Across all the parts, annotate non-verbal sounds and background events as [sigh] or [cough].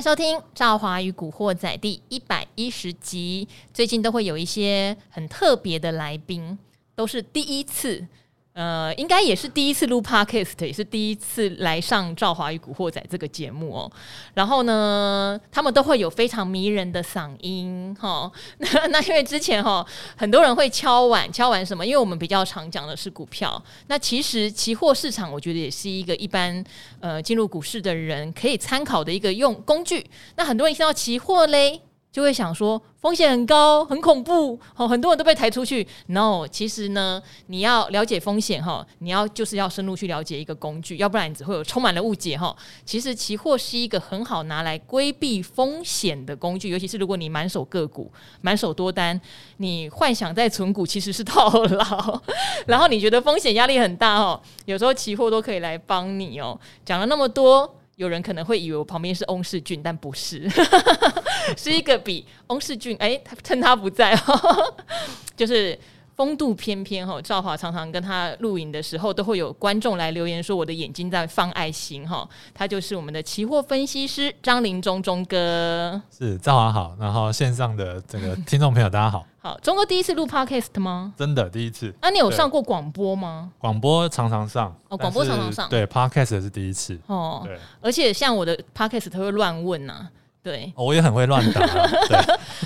收听《赵华与古惑仔》第一百一十集。最近都会有一些很特别的来宾，都是第一次。呃，应该也是第一次录 Podcast，也是第一次来上《赵华与古惑仔》这个节目哦。然后呢，他们都会有非常迷人的嗓音哈。那 [laughs] 那因为之前哈，很多人会敲碗，敲碗什么？因为我们比较常讲的是股票。那其实期货市场，我觉得也是一个一般呃进入股市的人可以参考的一个用工具。那很多人一听到期货嘞。就会想说风险很高，很恐怖，哦，很多人都被抬出去。No，其实呢，你要了解风险哈，你要就是要深入去了解一个工具，要不然你只会有充满了误解哈。其实期货是一个很好拿来规避风险的工具，尤其是如果你满手个股、满手多单，你幻想在存股其实是套牢，[laughs] 然后你觉得风险压力很大哦，有时候期货都可以来帮你哦。讲了那么多。有人可能会以为我旁边是翁世俊，但不是，[laughs] 是一个比翁世俊哎，趁他不在哦，[laughs] 就是风度翩翩哈。赵华常常跟他录影的时候，都会有观众来留言说我的眼睛在放爱心哈。他就是我们的期货分析师张林中中哥，是赵华好，然后线上的这个听众朋友大家好。[laughs] 好，中哥第一次录 Podcast 吗？真的第一次。那、啊、你有上过广播吗？广播常常上。哦，广播常常上。对，Podcast 也是第一次。哦，对。而且像我的 Podcast，他会乱问呐、啊。对、哦，我也很会乱打、啊。[laughs] 对。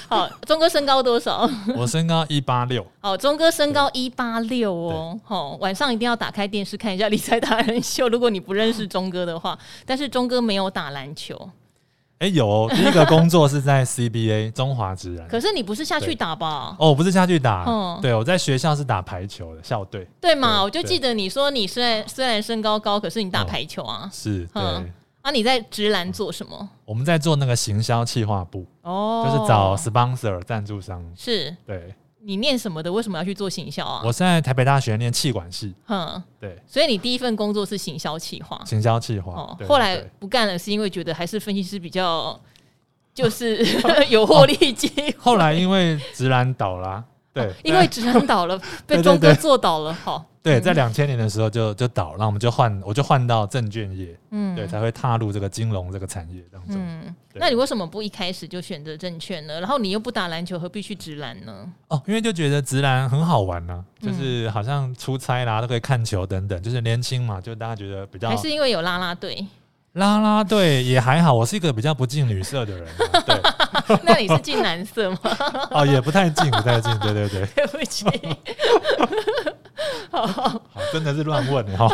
好，钟哥身高多少？[laughs] 我身高一八六。好，钟哥身高一八六哦。好，晚上一定要打开电视看一下理财达人秀。[laughs] 如果你不认识钟哥的话，但是钟哥没有打篮球。哎、欸，有、哦、第一个工作是在 CBA 中华职篮，可是你不是下去打吧？哦，不是下去打，嗯，对，我在学校是打排球的校队，对嘛？我就记得你说你虽然虽然身高高，可是你打排球啊，哦、是，对。那、你在直男做什么？我们在做那个行销企划部，哦，就是找 sponsor 赞助商，是，对。你念什么的？为什么要去做行销啊？我现在台北大学念气管系。哼，对。所以你第一份工作是行销企划。行销企划。哦，后来不干了，是因为觉得还是分析师比较，[laughs] 就是 [laughs] 有获利机会。后来因为直男倒了，啊，对，哦，因为直男倒了，[laughs] 被中哥做倒了，好。对，在两千年的时候就就倒，然后我们就换，我就换到证券业，嗯，对，才会踏入这个金融这个产业当中。嗯，那你为什么不一开始就选择证券呢？然后你又不打篮球，何必去直篮呢？哦，因为就觉得直篮很好玩呢、啊，就是好像出差啦都可以看球等等，就是年轻嘛，就大家觉得比较。还是因为有啦啦队？啦啦队也还好，我是一个比较不近女色的人、啊。[laughs] 对，那你是近男色吗？[laughs] 哦，也不太近，不太近。对对对，[laughs] 对不起。好，好，真的是乱问 [laughs] 哈。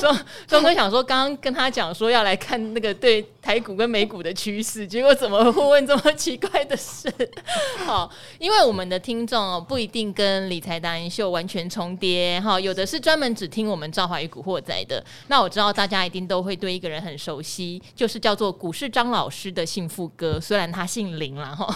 钟钟哥想说，刚刚跟他讲说要来看那个对台股跟美股的趋势，结果怎么会问这么奇怪的事？[laughs] 好，因为我们的听众不一定跟理财达人秀完全重叠哈，有的是专门只听我们赵华与古惑仔的。那我知道大家一定都会对一个人很熟悉，就是叫做股市张老师的幸福哥，虽然他姓林啦哈，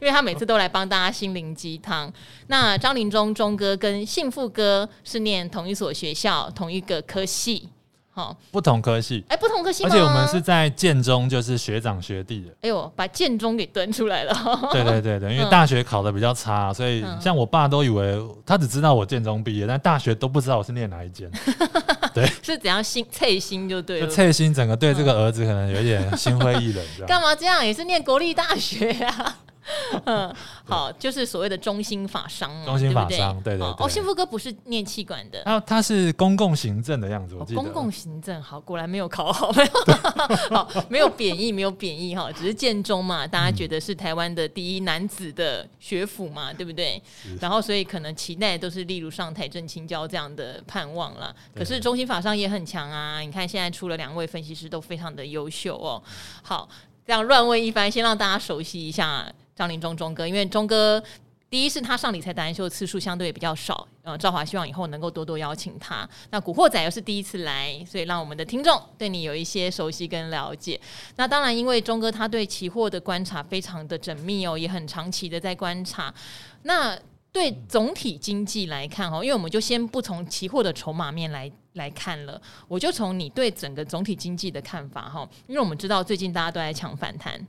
因为他每次都来帮大家心灵鸡汤。那张林中中哥跟幸福哥是念同一所学校，同一个科系，好，不同科系，哎，不同科系，而且我们是在建中，就是学长学弟的。哎呦，把建中给端出来了。[laughs] 对对对对，因为大学考的比较差，所以像我爸都以为他只知道我建中毕业，但大学都不知道我是念哪一间。[laughs] 对，是怎样心脆心就对了，脆心整个对这个儿子可能有点心灰意冷，[laughs] 干嘛这样？也是念国立大学啊。[laughs] 嗯，好，就是所谓的中心法商嘛，中心法商，对对。哦，幸福哥不是念气管的，他他是公共行政的样子，我记得。公共行政，好，果然没有考好，没有，好，没有贬义，没有贬义哈，只是建中嘛，大家觉得是台湾的第一男子的学府嘛，对不对？然后所以可能期待都是例如上台正清交这样的盼望啦。可是中心法商也很强啊，你看现在出了两位分析师都非常的优秀哦。好，这样乱问一番，先让大家熟悉一下。张林中忠哥，因为忠哥第一是他上理财达人秀的次数相对也比较少，呃，赵华希望以后能够多多邀请他。那古惑仔又是第一次来，所以让我们的听众对你有一些熟悉跟了解。那当然，因为忠哥他对期货的观察非常的缜密哦，也很长期的在观察。那对总体经济来看哈，因为我们就先不从期货的筹码面来来看了，我就从你对整个总体经济的看法哈，因为我们知道最近大家都在抢反弹。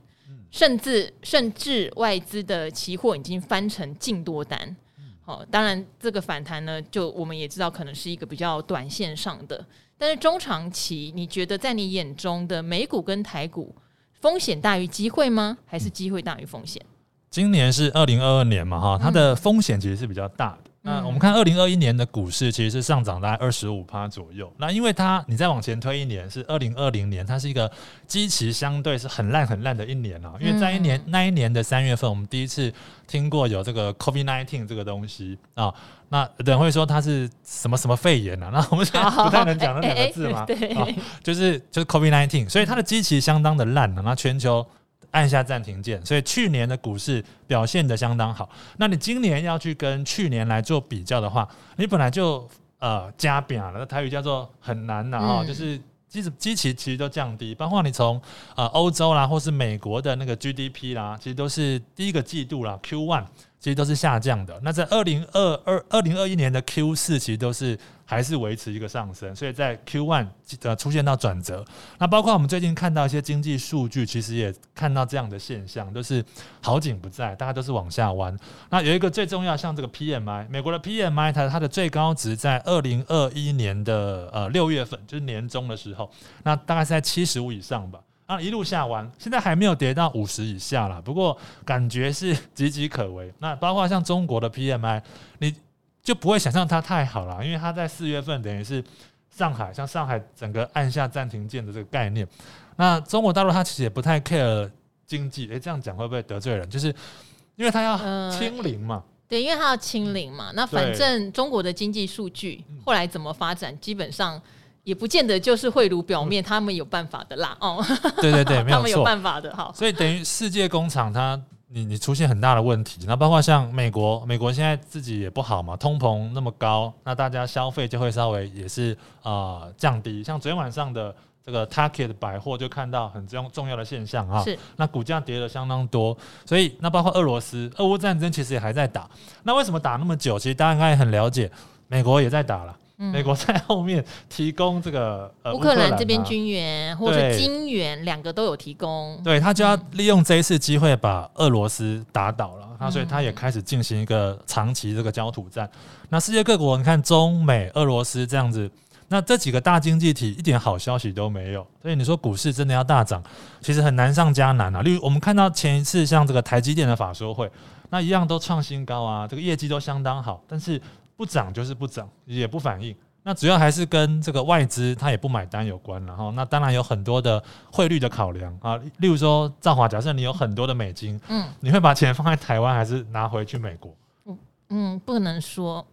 甚至甚至外资的期货已经翻成净多单，好，当然这个反弹呢，就我们也知道可能是一个比较短线上的，但是中长期，你觉得在你眼中的美股跟台股风险大于机会吗？还是机会大于风险？今年是二零二二年嘛，哈，它的风险其实是比较大的。那我们看二零二一年的股市，其实是上涨大概二十五趴左右。那因为它，你再往前推一年，是二零二零年，它是一个基期相对是很烂很烂的一年啊。因为在一年那一年的三月份，我们第一次听过有这个 COVID nineteen 这个东西啊。那有人会说它是什么什么肺炎啊？那我们现在不太能讲那两个字嘛？对，就是就是 COVID nineteen，所以它的基期相当的烂啊。那全球按下暂停键，所以去年的股市表现的相当好。那你今年要去跟去年来做比较的话，你本来就呃加饼了，那台语叫做很难的哈，就是基基期其实都降低，包括你从呃欧洲啦，或是美国的那个 GDP 啦，其实都是第一个季度啦 Q one。其实都是下降的。那在二零二二、二零二一年的 Q 四，其实都是还是维持一个上升。所以在 Q one 呃出现到转折。那包括我们最近看到一些经济数据，其实也看到这样的现象，都是好景不在，大家都是往下弯。那有一个最重要，像这个 PMI，美国的 PMI 它它的最高值在二零二一年的呃六月份，就是年中的时候，那大概是在七十五以上吧。啊，一路下完，现在还没有跌到五十以下啦。不过感觉是岌岌可危。那包括像中国的 PMI，你就不会想象它太好了，因为它在四月份等于是上海，像上海整个按下暂停键的这个概念。那中国大陆它其实也不太 care 经济，诶、欸，这样讲会不会得罪人？就是因为它要清零嘛、呃。对，因为它要清零嘛。那反正中国的经济数据后来怎么发展，基本上。也不见得就是会如表面，他们有办法的啦。哦，对对对，没有，[laughs] 他们有办法的。好，所以等于世界工厂它你你出现很大的问题，那包括像美国，美国现在自己也不好嘛，通膨那么高，那大家消费就会稍微也是啊、呃、降低。像昨天晚上的这个 Target 百货就看到很重重要的现象啊，是那股价跌了相当多。所以那包括俄罗斯，俄乌战争其实也还在打。那为什么打那么久？其实大家应该也很了解，美国也在打了。美国在后面提供这个呃乌克兰这边军援或者金援，两个都有提供。对，他就要利用这一次机会把俄罗斯打倒了，那所以他也开始进行一个长期这个焦土战。那世界各国，你看中美俄罗斯这样子，那这几个大经济体一点好消息都没有，所以你说股市真的要大涨，其实很难上加难啊。例如我们看到前一次像这个台积电的法说会，那一样都创新高啊，这个业绩都相当好，但是。不涨就是不涨，也不反应。那主要还是跟这个外资他也不买单有关。然后，那当然有很多的汇率的考量啊。例如说，赵华，假设你有很多的美金，嗯，你会把钱放在台湾，还是拿回去美国？嗯，不能说。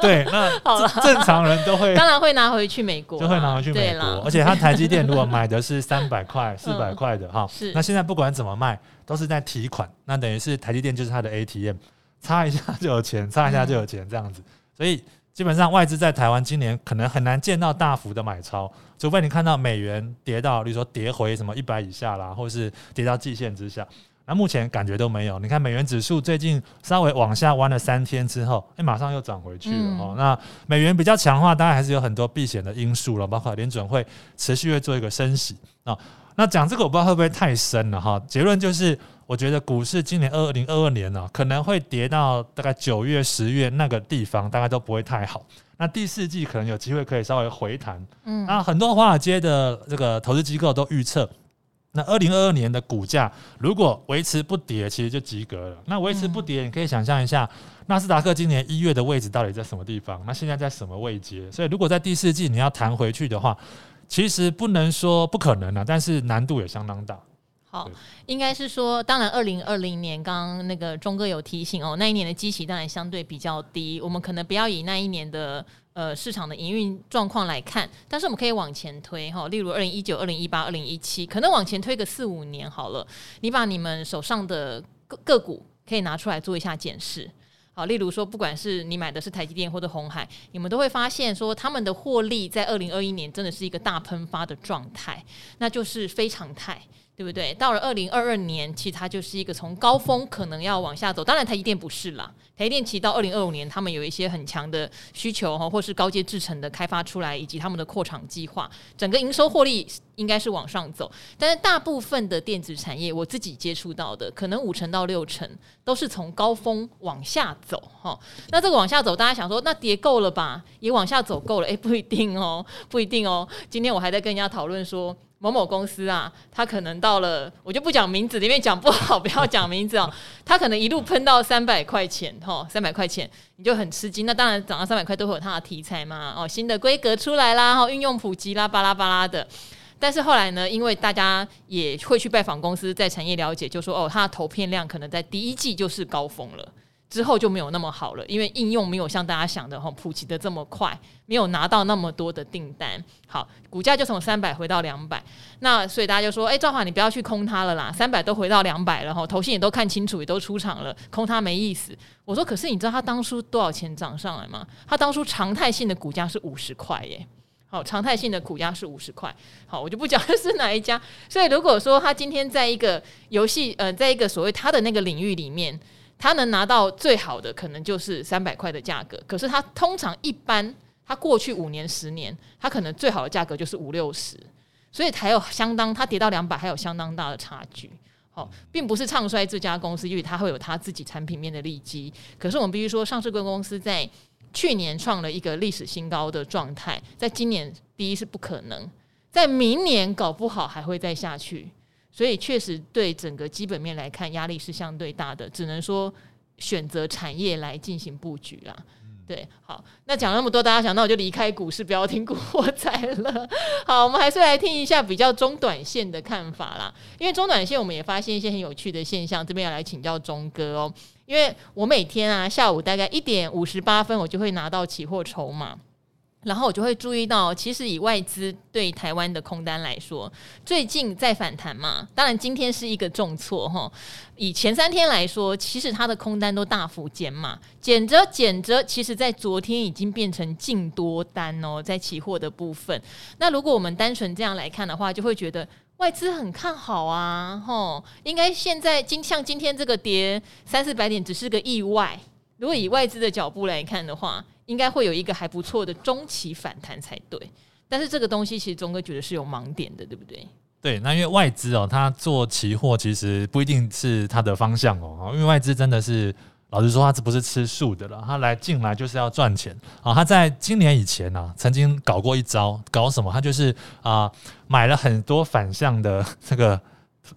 对，那 [laughs] 正常人都会，当然会拿回去美国，就会拿回去美国。而且他台积电如果买的是三百块、四百块的哈，是。那现在不管怎么卖，都是在提款，那等于是台积电就是他的 ATM。擦一下就有钱，擦一下就有钱，这样子。所以基本上外资在台湾今年可能很难见到大幅的买超，除非你看到美元跌到，比如说跌回什么一百以下啦，或是跌到季线之下。那目前感觉都没有。你看美元指数最近稍微往下弯了三天之后，哎，马上又涨回去了哦。那美元比较强的话，当然还是有很多避险的因素了，包括联准会持续会做一个升息啊。那讲这个我不知道会不会太深了哈。结论就是。我觉得股市今年二零二二年呢、啊，可能会跌到大概九月、十月那个地方，大概都不会太好。那第四季可能有机会可以稍微回弹。嗯，那很多华尔街的这个投资机构都预测，那二零二二年的股价如果维持不跌，其实就及格了。那维持不跌，你可以想象一下，纳斯达克今年一月的位置到底在什么地方？那现在在什么位阶？所以如果在第四季你要弹回去的话，其实不能说不可能啊，但是难度也相当大。好，应该是说，当然，二零二零年刚刚那个钟哥有提醒哦，那一年的基期当然相对比较低，我们可能不要以那一年的呃市场的营运状况来看，但是我们可以往前推哈，例如二零一九、二零一八、二零一七，可能往前推个四五年好了，你把你们手上的个个股可以拿出来做一下检视，好，例如说，不管是你买的是台积电或者红海，你们都会发现说，他们的获利在二零二一年真的是一个大喷发的状态，那就是非常态。对不对？到了二零二二年，其实它就是一个从高峰可能要往下走。当然，台积电不是啦。台积电其实到二零二五年，他们有一些很强的需求哈，或是高阶制程的开发出来，以及他们的扩厂计划，整个营收获利应该是往上走。但是大部分的电子产业，我自己接触到的，可能五成到六成都是从高峰往下走哈。那这个往下走，大家想说，那跌够了吧？也往下走够了？诶，不一定哦，不一定哦。今天我还在跟人家讨论说。某某公司啊，它可能到了，我就不讲名字，里面讲不好，[laughs] 不要讲名字哦。它可能一路喷到三百块钱，哈，三百块钱你就很吃惊。那当然涨到三百块都会有它的题材嘛，哦，新的规格出来啦，哈，运用普及啦，巴拉巴拉的。但是后来呢，因为大家也会去拜访公司，在产业了解，就说哦，它的投片量可能在第一季就是高峰了。之后就没有那么好了，因为应用没有像大家想的哈普及的这么快，没有拿到那么多的订单。好，股价就从三百回到两百，那所以大家就说，哎，赵华你不要去空它了啦，三百都回到两百了哈，投信也都看清楚，也都出场了，空它没意思。我说，可是你知道它当初多少钱涨上来吗？它当初常态性的股价是五十块耶，好，常态性的股价是五十块。好，我就不讲是哪一家。所以如果说他今天在一个游戏，呃，在一个所谓他的那个领域里面。他能拿到最好的可能就是三百块的价格，可是他通常一般，他过去五年、十年，他可能最好的价格就是五六十，所以才有相当，他跌到两百还有相当大的差距。好，并不是唱衰这家公司，因为它会有它自己产品面的利基。可是我们必须说，上市公司在去年创了一个历史新高的状态，在今年第一是不可能，在明年搞不好还会再下去。所以确实对整个基本面来看，压力是相对大的，只能说选择产业来进行布局啦。对，好，那讲那么多，大家想，那我就离开股市，不要听古惑仔了。好，我们还是来听一下比较中短线的看法啦。因为中短线我们也发现一些很有趣的现象，这边要来请教钟哥哦。因为我每天啊下午大概一点五十八分，我就会拿到期货筹码。然后我就会注意到，其实以外资对台湾的空单来说，最近在反弹嘛。当然今天是一个重挫哈。以前三天来说，其实它的空单都大幅减码，减着减着，其实在昨天已经变成净多单哦，在期货的部分。那如果我们单纯这样来看的话，就会觉得外资很看好啊，吼，应该现在今像今天这个跌三四百点只是个意外。如果以外资的脚步来看的话，应该会有一个还不错的中期反弹才对，但是这个东西其实钟哥觉得是有盲点的，对不对？对，那因为外资哦，他做期货其实不一定是他的方向哦，因为外资真的是老实说，他这不是吃素的了，他来进来就是要赚钱啊。他在今年以前呢、啊，曾经搞过一招，搞什么？他就是啊，买了很多反向的这个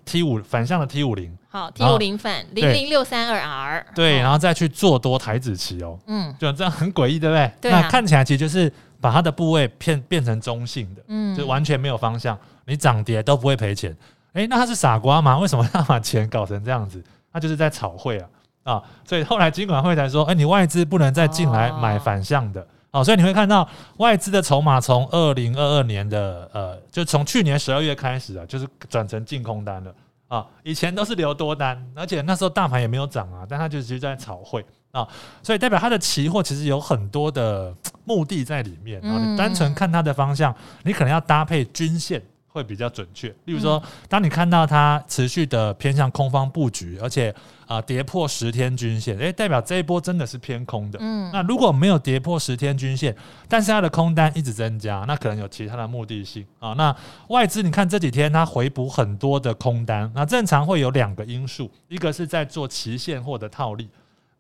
T 五反向的 T 五零。好，T 五零反零零六三二 R，对，然后再去做多台子期哦，嗯，就这样很诡异，对不对？对啊，那看起来其实就是把它的部位变变成中性的，嗯，就完全没有方向，你涨跌都不会赔钱。哎、欸，那他是傻瓜吗？为什么要把钱搞成这样子？他就是在炒汇啊啊！所以后来金管会才说，哎、欸，你外资不能再进来买反向的哦，哦。所以你会看到外资的筹码从二零二二年的呃，就从去年十二月开始啊，就是转成净空单了。啊，以前都是留多单，而且那时候大盘也没有涨啊，但它就其实在炒汇啊，所以代表它的期货其实有很多的目的在里面然后。你单纯看它的方向，你可能要搭配均线会比较准确。例如说，当你看到它持续的偏向空方布局，而且啊跌破十天均线，诶，代表这一波真的是偏空的。嗯，那如果没有跌破十天均线，但是它的空单一直增加，那可能有其他的目的性啊。那外资你看这几天它回补很多的空单，那正常会有两个因素，一个是在做期现货的套利。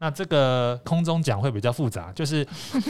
那这个空中讲会比较复杂，就是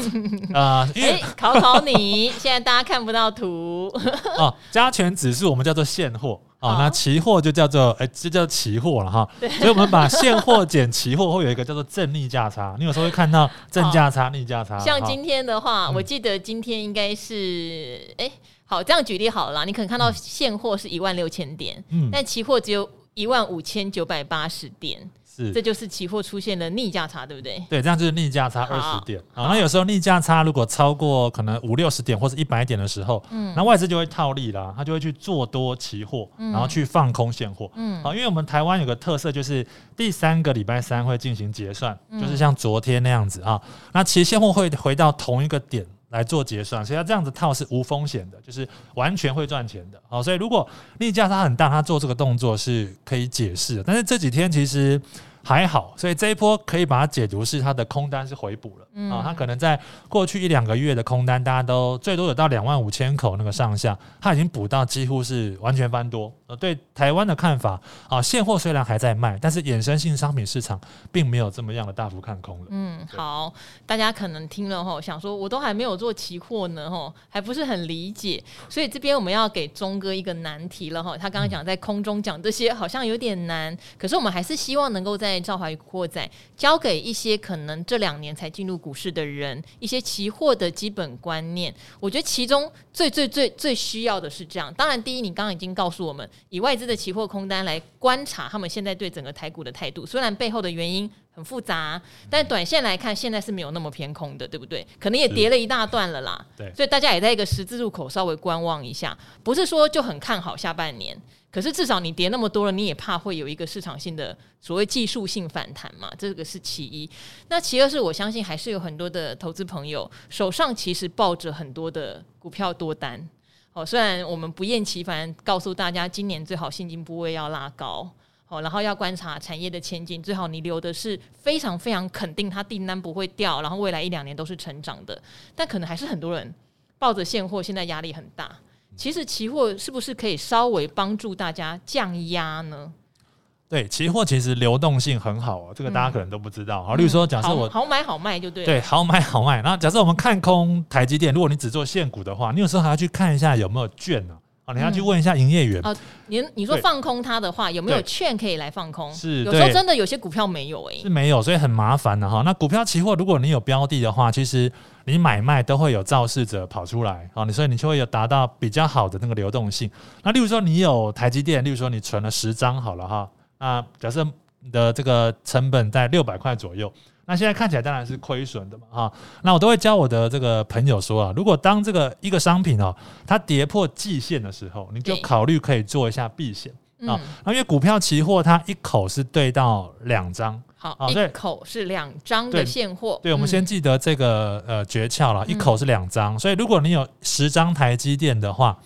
[laughs] 呃，因为、欸、考考你，现在大家看不到图 [laughs] 哦。加权指数我们叫做现货啊，那期货就叫做哎，这、欸、叫期货了哈。所以我们把现货减期货，会有一个叫做正逆价差。你有时候会看到正价差、逆价差。像今天的话，我记得今天应该是哎、嗯欸，好，这样举例好了啦，你可能看到现货是一万六千点，嗯，但期货只有一万五千九百八十点。是，这就是期货出现了逆价差，对不对？对，这样就是逆价差二十点。啊。那有时候逆价差如果超过可能五六十点或者一百点的时候，嗯，那外资就会套利啦，他就会去做多期货，然后去放空现货，嗯，好，因为我们台湾有个特色就是第三个礼拜三会进行结算，就是像昨天那样子啊，那其实现货会回到同一个点。来做结算，所以他这样子套是无风险的，就是完全会赚钱的。好，所以如果利价差很大，他做这个动作是可以解释的。但是这几天其实还好，所以这一波可以把它解读是它的空单是回补了、嗯、啊，它可能在过去一两个月的空单，大家都最多有到两万五千口那个上下，它已经补到几乎是完全翻多。呃，对台湾的看法啊，现货虽然还在卖，但是衍生性商品市场并没有这么样的大幅看空了。嗯，好，大家可能听了后想说，我都还没有做期货呢，吼，还不是很理解，所以这边我们要给钟哥一个难题了，哈，他刚刚讲在空中讲这些好像有点难，可是我们还是希望能够在在赵华与古惑仔教给一些可能这两年才进入股市的人一些期货的基本观念。我觉得其中最最最最需要的是这样。当然，第一，你刚刚已经告诉我们，以外资的期货空单来观察他们现在对整个台股的态度。虽然背后的原因很复杂，但短线来看，现在是没有那么偏空的，对不对？可能也跌了一大段了啦。对，所以大家也在一个十字路口稍微观望一下，不是说就很看好下半年。可是至少你跌那么多了，你也怕会有一个市场性的所谓技术性反弹嘛？这个是其一。那其二是我相信还是有很多的投资朋友手上其实抱着很多的股票多单。哦，虽然我们不厌其烦告诉大家，今年最好现金部位要拉高，哦，然后要观察产业的前景，最好你留的是非常非常肯定它订单不会掉，然后未来一两年都是成长的。但可能还是很多人抱着现货，现在压力很大。其实期货是不是可以稍微帮助大家降压呢？对，期货其实流动性很好哦，这个大家可能都不知道。好，例如说，假设我好买好卖就对。对，好买好卖。那假设我们看空台积电，如果你只做现股的话，你有时候还要去看一下有没有券呢？啊，你要去问一下营业员。哦，你你说放空它的话，有没有券可以来放空？是，有时候真的有些股票没有诶，是没有，所以很麻烦的哈。那股票期货，如果你有标的的话，其实。你买卖都会有肇事者跑出来啊，你所以你就会有达到比较好的那个流动性。那例如说你有台积电，例如说你存了十张好了哈，那假设你的这个成本在六百块左右，那现在看起来当然是亏损的嘛哈。那我都会教我的这个朋友说啊，如果当这个一个商品哦，它跌破季线的时候，你就考虑可以做一下避险啊。那因为股票期货它一口是对到两张。好，一口是两张的现货。对，我们先记得这个呃诀窍了，一口是两张。所以如果你有十张台积电的话，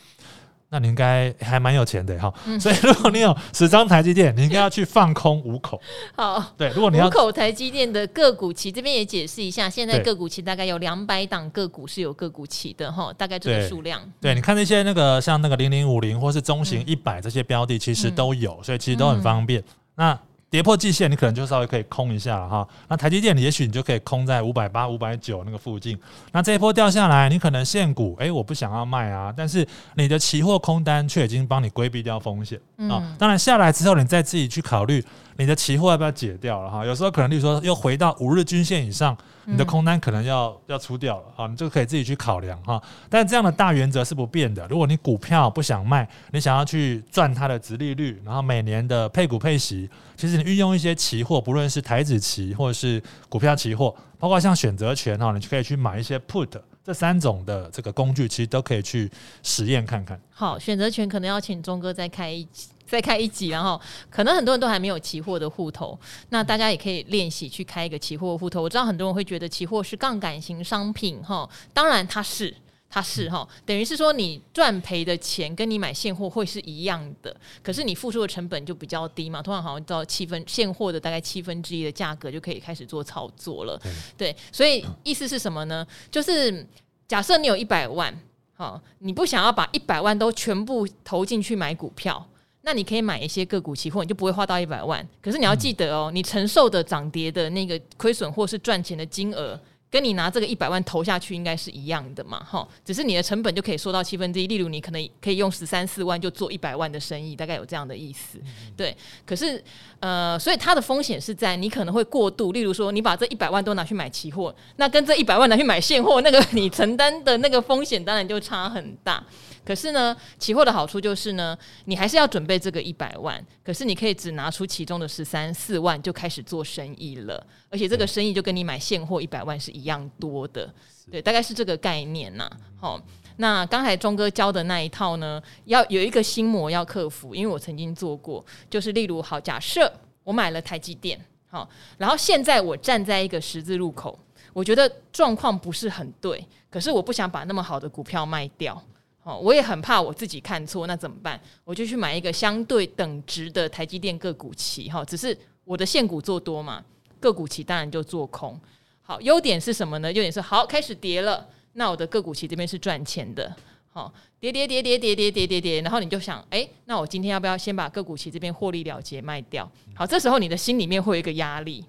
那你应该还蛮有钱的哈。所以如果你有十张台积电，你应该要去放空五口。[laughs] 好，对，如果你要五口台积电的个股期，这边也解释一下，现在个股期大概有两百档个股是有个股期的哈，大概这个数量。对，你看那些那个像那个零零五零或是中型一百这些标的，其实都有，所以其实都很方便。那跌破季线，你可能就稍微可以空一下了哈。那台积电，也许你就可以空在五百八、五百九那个附近。那这一波掉下来，你可能现股，哎、欸，我不想要卖啊，但是你的期货空单却已经帮你规避掉风险啊。嗯、当然下来之后，你再自己去考虑你的期货要不要解掉了哈。有时候可能，例如说又回到五日均线以上。你的空单可能要要出掉了，好，你就可以自己去考量哈。但这样的大原则是不变的。如果你股票不想卖，你想要去赚它的值利率，然后每年的配股配息，其实你运用一些期货，不论是台子期或者是股票期货，包括像选择权哈，你就可以去买一些 put 这三种的这个工具，其实都可以去实验看看。好，选择权可能要请钟哥再开一集。再开一集，然后可能很多人都还没有期货的户头，那大家也可以练习去开一个期货户头。我知道很多人会觉得期货是杠杆型商品，哈，当然它是，它是哈，等于是说你赚赔的钱跟你买现货会是一样的，可是你付出的成本就比较低嘛，通常好像到七分现货的大概七分之一的价格就可以开始做操作了，对，所以意思是什么呢？就是假设你有一百万，哈，你不想要把一百万都全部投进去买股票。那你可以买一些个股期货，你就不会花到一百万。可是你要记得哦，你承受的涨跌的那个亏损或是赚钱的金额，跟你拿这个一百万投下去应该是一样的嘛，哈。只是你的成本就可以缩到七分之一。例如，你可能可以用十三四万就做一百万的生意，大概有这样的意思。对，可是呃，所以它的风险是在你可能会过度。例如说，你把这一百万都拿去买期货，那跟这一百万拿去买现货，那个 [laughs] 你承担的那个风险当然就差很大。可是呢，期货的好处就是呢，你还是要准备这个一百万，可是你可以只拿出其中的十三四万就开始做生意了，而且这个生意就跟你买现货一百万是一样多的，对，大概是这个概念呐。好，那刚才钟哥教的那一套呢，要有一个心魔要克服，因为我曾经做过，就是例如好，假设我买了台积电，好，然后现在我站在一个十字路口，我觉得状况不是很对，可是我不想把那么好的股票卖掉。哦，我也很怕我自己看错，那怎么办？我就去买一个相对等值的台积电个股期，哈，只是我的现股做多嘛，个股期当然就做空。好，优点是什么呢？优点是好，开始跌了，那我的个股期这边是赚钱的。好，跌跌跌跌跌跌跌跌跌，然后你就想，哎，那我今天要不要先把个股期这边获利了结卖掉？好，这时候你的心里面会有一个压力，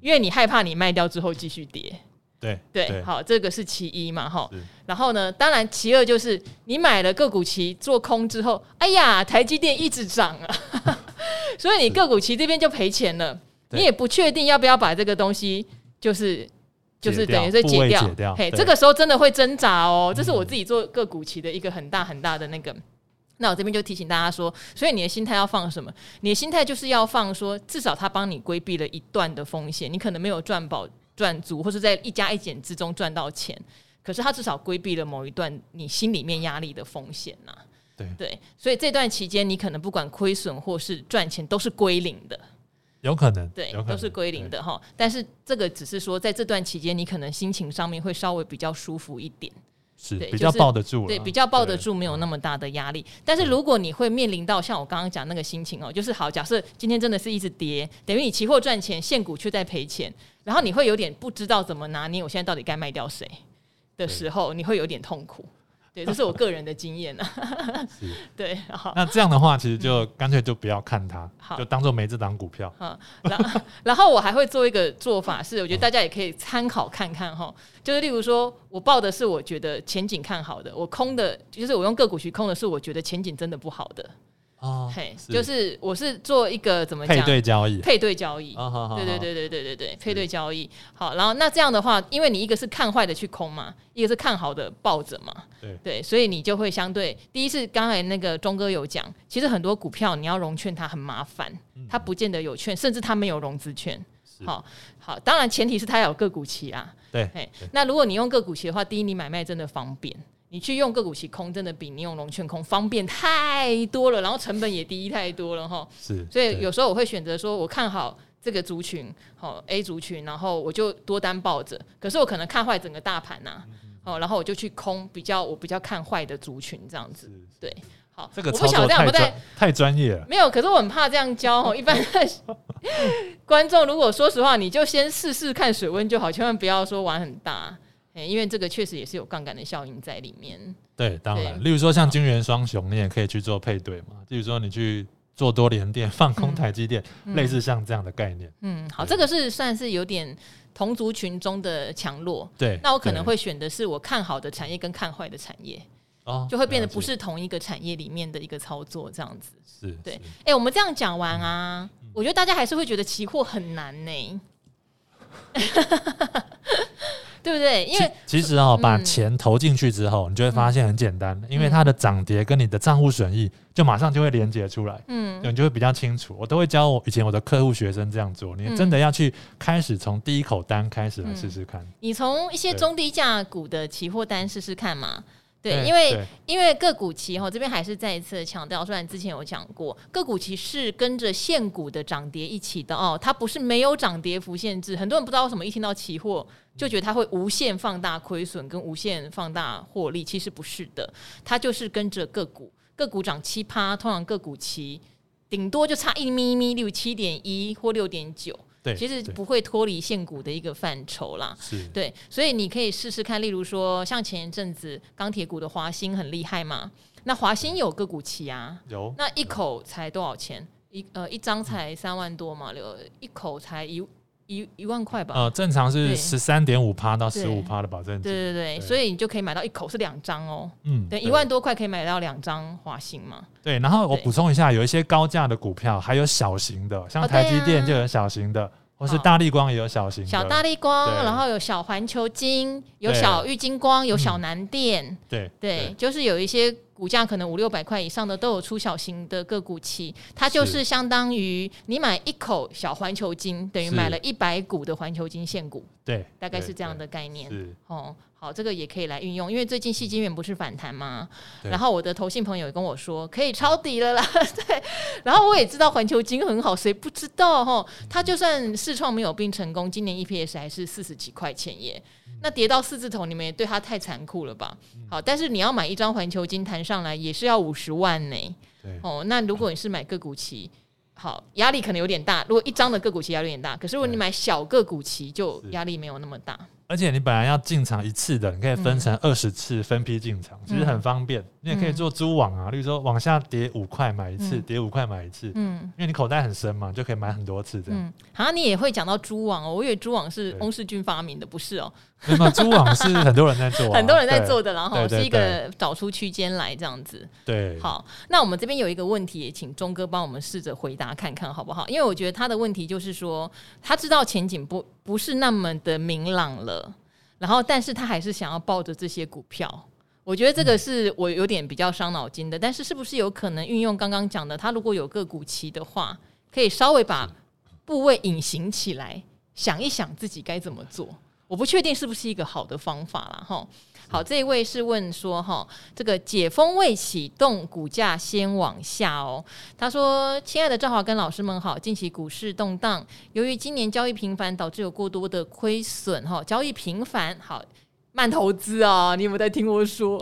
因为你害怕你卖掉之后继续跌。对对，好，这个是其一嘛，哈。然后呢，当然其二就是你买了个股期做空之后，哎呀，台积电一直涨啊，[laughs] 所以你个股期这边就赔钱了，你也不确定要不要把这个东西就是就是等于是解掉，解掉嘿，这个时候真的会挣扎哦。这是我自己做个股期的一个很大很大的那个。嗯、那我这边就提醒大家说，所以你的心态要放什么？你的心态就是要放说，至少他帮你规避了一段的风险，你可能没有赚饱。赚足，或是在一加一减之中赚到钱，可是他至少规避了某一段你心里面压力的风险呐、啊。对对，所以这段期间你可能不管亏损或是赚钱都是归零的，有可能，对，都是归零的哈。但是这个只是说在这段期间你可能心情上面会稍微比较舒服一点。是比较抱得住，对，比较抱得住，没有那么大的压力。但是如果你会面临到像我刚刚讲那个心情哦，就是好，假设今天真的是一直跌，等于你期货赚钱，现股却在赔钱，然后你会有点不知道怎么拿捏，我现在到底该卖掉谁的时候，你会有点痛苦。对，这是我个人的经验啊。[laughs] [laughs] 对，好。那这样的话，其实就干脆就不要看它，嗯、就当做没这档股票。嗯，然后 [laughs] 然后我还会做一个做法，是我觉得大家也可以参考看看哈。就是例如说，我报的是我觉得前景看好的，我空的，就是我用个股去空的是我觉得前景真的不好的。哦，嘿，就是我是做一个怎么讲？配对交易，配对交易。哦，对对对对对对对，配对交易。好，然后那这样的话，因为你一个是看坏的去空嘛，一个是看好的抱着嘛。对对，所以你就会相对，第一是刚才那个钟哥有讲，其实很多股票你要融券它很麻烦，它不见得有券，甚至它没有融资券。好，好，当然前提是它要有个股期啊。对，那如果你用个股期的话，第一你买卖真的方便。你去用个股期空，真的比你用融券空方便太多了，然后成本也低太多了哈。是，所以有时候我会选择说，我看好这个族群，好 A 族群，然后我就多单抱着。可是我可能看坏整个大盘呐，哦，然后我就去空比较我比较看坏的族群这样子。对，好，这个我不晓得这样不太太专业了。没有，可是我很怕这样教哦。[laughs] 一般的观众，如果说实话，你就先试试看水温就好，千万不要说玩很大。因为这个确实也是有杠杆的效应在里面。对，当然，例如说像金圆双雄，你也可以去做配对嘛。例如说你去做多联电，放空台积电，嗯、类似像这样的概念。嗯，好，这个是算是有点同族群中的强弱。对，那我可能会选的是我看好的产业跟看坏的产业，哦，就会变得不是同一个产业里面的一个操作这样子。是，对。哎、欸，我们这样讲完啊，嗯、我觉得大家还是会觉得期货很难呢。[laughs] 对不对？因为其实哦，把钱投进去之后，你就会发现很简单，因为它的涨跌跟你的账户损益就马上就会连接出来，嗯，你就会比较清楚。我都会教我以前我的客户学生这样做，你真的要去开始从第一口单开始来试试看。你从一些中低价股的期货单试试看嘛。对，因为因为个股期哈，这边还是再一次强调，虽然之前有讲过，个股期是跟着现股的涨跌一起的哦，它不是没有涨跌幅限制。很多人不知道为什么一听到期货就觉得它会无限放大亏损跟无限放大获利，其实不是的，它就是跟着个股，个股涨七趴，通常个股期顶多就差一咪咪，例如七点一或六点九。对，其实不会脱离现股的一个范畴啦。是，对，所以你可以试试看，例如说，像前一阵子钢铁股的华兴很厉害嘛，那华兴有个股期啊，有，那一口才多少钱？一呃一张才三万多嘛，六一口才一。一一万块吧，呃，正常是十三点五趴到十五趴的保证金，对对对，所以你就可以买到一口是两张哦，嗯，对，一万多块可以买到两张华兴嘛，对，然后我补充一下，有一些高价的股票，还有小型的，像台积电就有小型的，或是大立光也有小型的，小大立光，然后有小环球金，有小玉金光，有小南电，对对，就是有一些。股价可能五六百块以上的都有出小型的个股期，它就是。相当于你买一口小环球金，等于买了一百股的环球金现股，对，大概是这样的概念。哦，好，这个也可以来运用，因为最近戏金元不是反弹吗？然后我的投信朋友也跟我说可以抄底了啦，[laughs] 对。然后我也知道环球金很好，谁不知道哈？它就算试创没有并成功，今年 EPS 还是四十几块钱耶。那跌到四字头，你们也对它太残酷了吧？好，但是你要买一张环球金弹上来，也是要五十万呢。对哦，那如果你是买个股期，好，压力可能有点大。如果一张的个股期压力有点大，可是如果你买小个股期，就压力没有那么大。而且你本来要进场一次的，你可以分成二十次分批进场，嗯、其实很方便。你也可以做蛛网啊，例如说往下跌五块买一次，嗯、跌五块买一次。嗯，因为你口袋很深嘛，就可以买很多次这样。嗯，好像你也会讲到蛛网哦，我以为蛛网是翁世军发明的，不是哦。那么蛛网是很多人在做，啊，很多人在做的，然后是一个找出区间来这样子。对，好，那我们这边有一个问题，也请钟哥帮我们试着回答看看好不好？因为我觉得他的问题就是说，他知道前景不不是那么的明朗了，然后但是他还是想要抱着这些股票。我觉得这个是我有点比较伤脑筋的，嗯、但是是不是有可能运用刚刚讲的，他如果有个股期的话，可以稍微把部位隐形起来，想一想自己该怎么做。我不确定是不是一个好的方法了哈。好，这一位是问说哈，这个解封未启动，股价先往下哦。他说：“亲爱的赵华跟老师们好，近期股市动荡，由于今年交易频繁，导致有过多的亏损哈。交易频繁，好慢投资啊，你有没有在听我说？”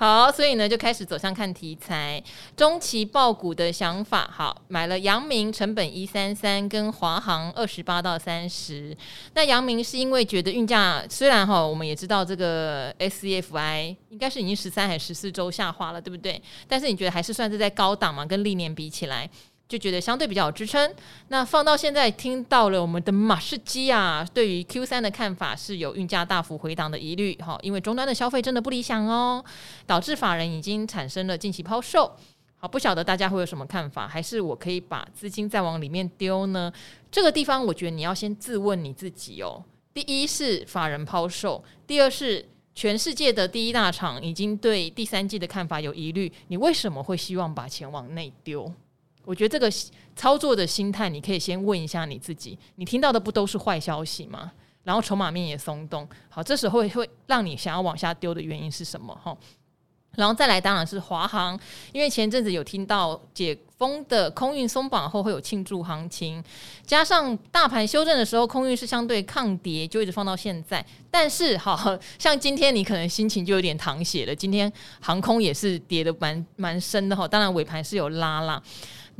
好，所以呢，就开始走向看题材，中期爆股的想法。好，买了阳明，成本一三三，跟华航二十八到三十。那阳明是因为觉得运价虽然哈，我们也知道这个 SCFI 应该是已经十三还是十四周下滑了，对不对？但是你觉得还是算是在高档嘛？跟历年比起来。就觉得相对比较有支撑。那放到现在，听到了我们的马士基啊，对于 Q 三的看法是有运价大幅回档的疑虑，哈，因为终端的消费真的不理想哦，导致法人已经产生了近期抛售。好，不晓得大家会有什么看法？还是我可以把资金再往里面丢呢？这个地方，我觉得你要先自问你自己哦。第一是法人抛售，第二是全世界的第一大厂已经对第三季的看法有疑虑，你为什么会希望把钱往内丢？我觉得这个操作的心态，你可以先问一下你自己。你听到的不都是坏消息吗？然后筹码面也松动，好，这时候会让你想要往下丢的原因是什么？哈，然后再来当然是华航，因为前阵子有听到解封的空运松绑后会有庆祝行情，加上大盘修正的时候，空运是相对抗跌，就一直放到现在。但是好像今天你可能心情就有点淌血了，今天航空也是跌得蛮蛮深的哈，当然尾盘是有拉啦。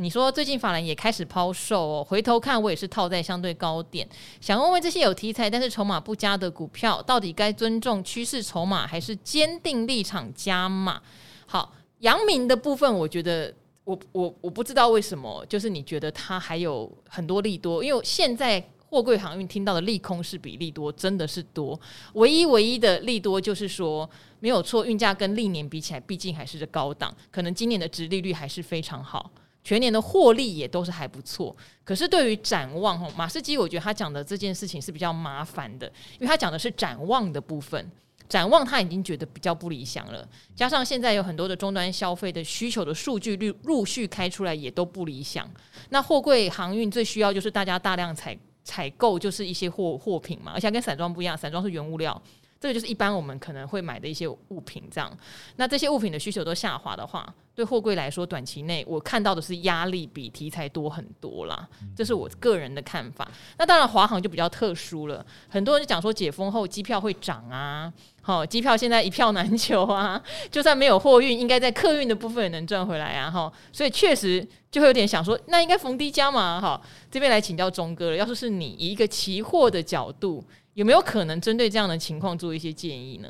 你说最近法人也开始抛售哦，回头看我也是套在相对高点，想问问这些有题材但是筹码不佳的股票，到底该尊重趋势筹码还是坚定立场加码？好，阳明的部分，我觉得我我我不知道为什么，就是你觉得它还有很多利多，因为现在货柜航运听到的利空是比利多真的是多，唯一唯一的利多就是说没有错，运价跟历年比起来，毕竟还是高档，可能今年的殖利率还是非常好。全年的获利也都是还不错，可是对于展望，马士基我觉得他讲的这件事情是比较麻烦的，因为他讲的是展望的部分，展望他已经觉得比较不理想了，加上现在有很多的终端消费的需求的数据陆陆续开出来也都不理想，那货柜航运最需要就是大家大量采采购，就是一些货货品嘛，而且跟散装不一样，散装是原物料。这个就是一般我们可能会买的一些物品，这样。那这些物品的需求都下滑的话，对货柜来说，短期内我看到的是压力比题材多很多啦。这是我个人的看法。那当然，华航就比较特殊了。很多人就讲说，解封后机票会涨啊，好，机票现在一票难求啊。就算没有货运，应该在客运的部分也能赚回来啊。哈，所以确实就会有点想说，那应该逢低加码。哈，这边来请教钟哥了。要是是你以一个期货的角度。有没有可能针对这样的情况做一些建议呢？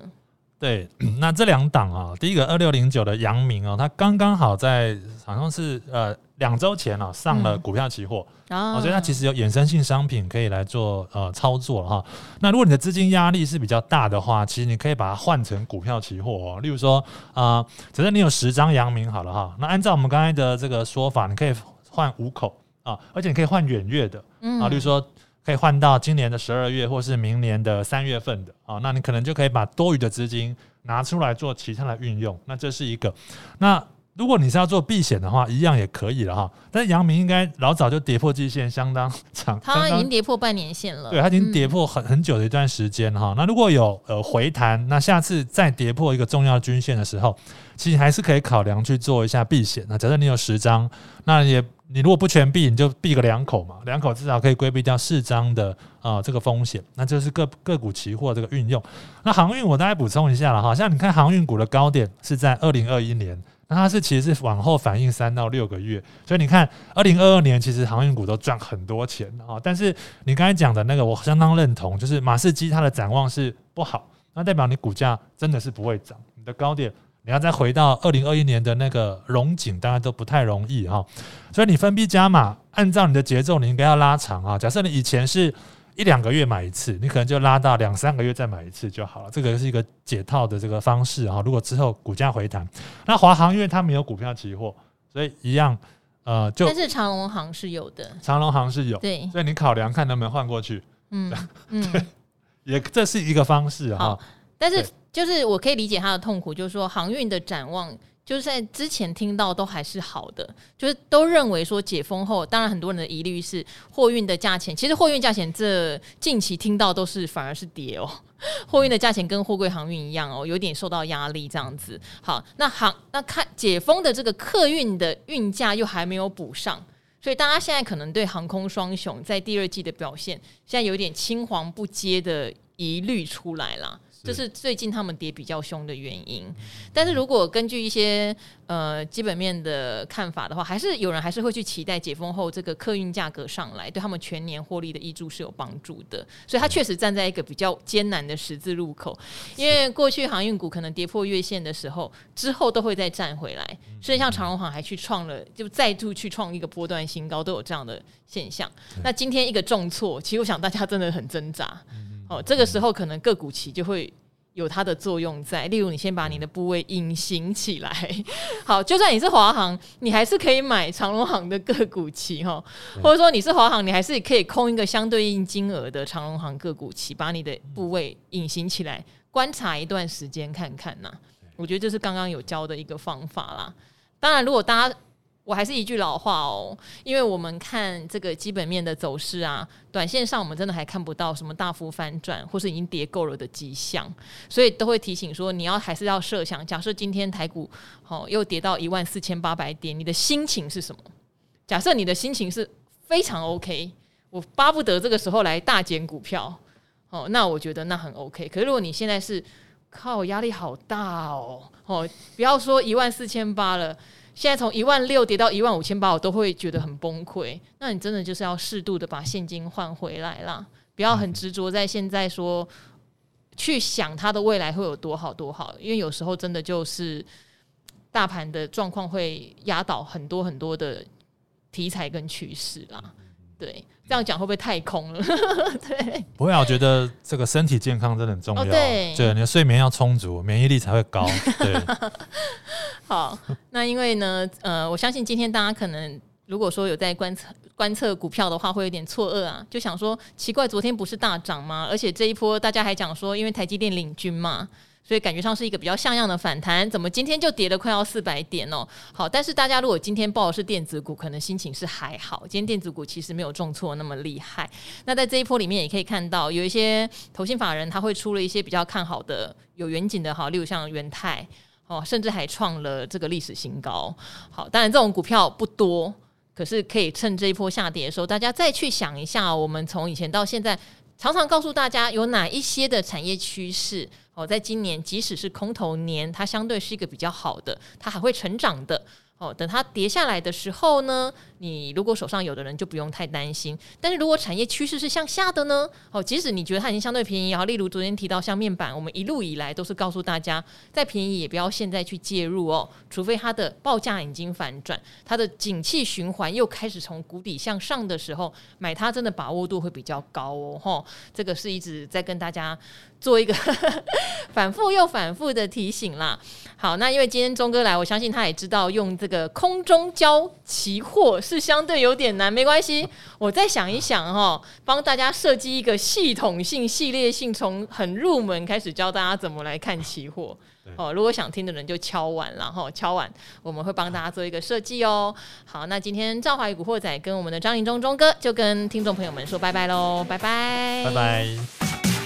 对，[clears throat] 那这两档啊，第一个二六零九的阳明哦，它刚刚好在好像是呃两周前啊上了股票期货，嗯、哦，所以它其实有衍生性商品可以来做呃操作哈。那如果你的资金压力是比较大的话，其实你可以把它换成股票期货哦。例如说啊，假设你有十张阳明好了哈，那按照我们刚才的这个说法，你可以换五口啊，而且你可以换远月的啊，例如说。可以换到今年的十二月，或是明年的三月份的啊，那你可能就可以把多余的资金拿出来做其他的运用。那这是一个。那如果你是要做避险的话，一样也可以了哈。但是阳明应该老早就跌破季线，相当长，它已经跌破半年线了。对，它已经跌破很很久的一段时间哈。那如果有呃回弹，那下次再跌破一个重要均线的时候，其实还是可以考量去做一下避险。那假设你有十张，那也。你如果不全避，你就避个两口嘛，两口至少可以规避掉四张的啊、这个风险。那就是个个股期货这个运用。那航运我大概补充一下了哈，像你看航运股的高点是在二零二一年，那它是其实是往后反映三到六个月，所以你看，二零二二年其实航运股都赚很多钱啊。但是你刚才讲的那个，我相当认同，就是马士基它的展望是不好，那代表你股价真的是不会涨，你的高点你要再回到二零二一年的那个荣景，当然都不太容易哈。所以你分批加码，按照你的节奏，你应该要拉长啊。假设你以前是。一两个月买一次，你可能就拉到两三个月再买一次就好了。这个是一个解套的这个方式哈。如果之后股价回弹，那华航因为它没有股票期货，所以一样呃就。但是长隆行是有的，长隆行是有，对，所以你考量看能不能换过去。嗯嗯，[laughs] 对，也这是一个方式哈。但是就是我可以理解他的痛苦，就是说航运的展望。就是在之前听到都还是好的，就是都认为说解封后，当然很多人的疑虑是货运的价钱。其实货运价钱这近期听到都是反而是跌哦，[laughs] 货运的价钱跟货柜航运一样哦，有点受到压力这样子。好，那航那看解封的这个客运的运价又还没有补上，所以大家现在可能对航空双雄在第二季的表现，现在有点青黄不接的疑虑出来了。这是最近他们跌比较凶的原因，但是如果根据一些呃基本面的看法的话，还是有人还是会去期待解封后这个客运价格上来，对他们全年获利的挹注是有帮助的。所以它确实站在一个比较艰难的十字路口，因为过去航运股可能跌破月线的时候，之后都会再站回来，所以像长荣航还去创了，就再度去创一个波段新高，都有这样的现象。那今天一个重挫，其实我想大家真的很挣扎。哦，这个时候可能个股期就会有它的作用在，例如你先把你的部位隐形起来，[laughs] 好，就算你是华航，你还是可以买长荣航的个股期哈，或者说你是华航，你还是可以空一个相对应金额的长荣航个股期，把你的部位隐形起来，观察一段时间看看呐。我觉得这是刚刚有教的一个方法啦。当然，如果大家我还是一句老话哦，因为我们看这个基本面的走势啊，短线上我们真的还看不到什么大幅反转或是已经跌够了的迹象，所以都会提醒说，你要还是要设想，假设今天台股、哦、又跌到一万四千八百点，你的心情是什么？假设你的心情是非常 OK，我巴不得这个时候来大减股票，哦，那我觉得那很 OK。可是如果你现在是靠压力好大哦，哦，不要说一万四千八了。现在从一万六跌到一万五千八，我都会觉得很崩溃。那你真的就是要适度的把现金换回来啦，不要很执着在现在说去想它的未来会有多好多好，因为有时候真的就是大盘的状况会压倒很多很多的题材跟趋势啦。对，这样讲会不会太空了？[laughs] 对，不会啊。我觉得这个身体健康真的很重要。哦、对，对，你的睡眠要充足，免疫力才会高。[laughs] 对。好，那因为呢，呃，我相信今天大家可能如果说有在观测观测股票的话，会有点错愕啊，就想说奇怪，昨天不是大涨吗？而且这一波大家还讲说，因为台积电领军嘛。所以感觉上是一个比较像样的反弹，怎么今天就跌了快要四百点哦？好，但是大家如果今天报的是电子股，可能心情是还好。今天电子股其实没有重挫那么厉害。那在这一波里面也可以看到，有一些投信法人他会出了一些比较看好的、有远景的，好，例如像元泰哦，甚至还创了这个历史新高。好，当然这种股票不多，可是可以趁这一波下跌的时候，大家再去想一下，我们从以前到现在，常常告诉大家有哪一些的产业趋势。哦，在今年，即使是空头年，它相对是一个比较好的，它还会成长的。哦，等它跌下来的时候呢，你如果手上有的人就不用太担心。但是如果产业趋势是向下的呢？哦，即使你觉得它已经相对便宜，然后例如昨天提到像面板，我们一路以来都是告诉大家，再便宜也不要现在去介入哦，除非它的报价已经反转，它的景气循环又开始从谷底向上的时候，买它真的把握度会比较高哦。这个是一直在跟大家做一个 [laughs] 反复又反复的提醒啦。好，那因为今天钟哥来，我相信他也知道用这个空中交期货是相对有点难，没关系，我再想一想哈，帮大家设计一个系统性、系列性，从很入门开始教大家怎么来看期货。哦，如果想听的人就敲碗，然后敲碗，我们会帮大家做一个设计哦。好，那今天赵华与古惑仔跟我们的张林中钟哥就跟听众朋友们说拜拜喽，拜拜，拜拜。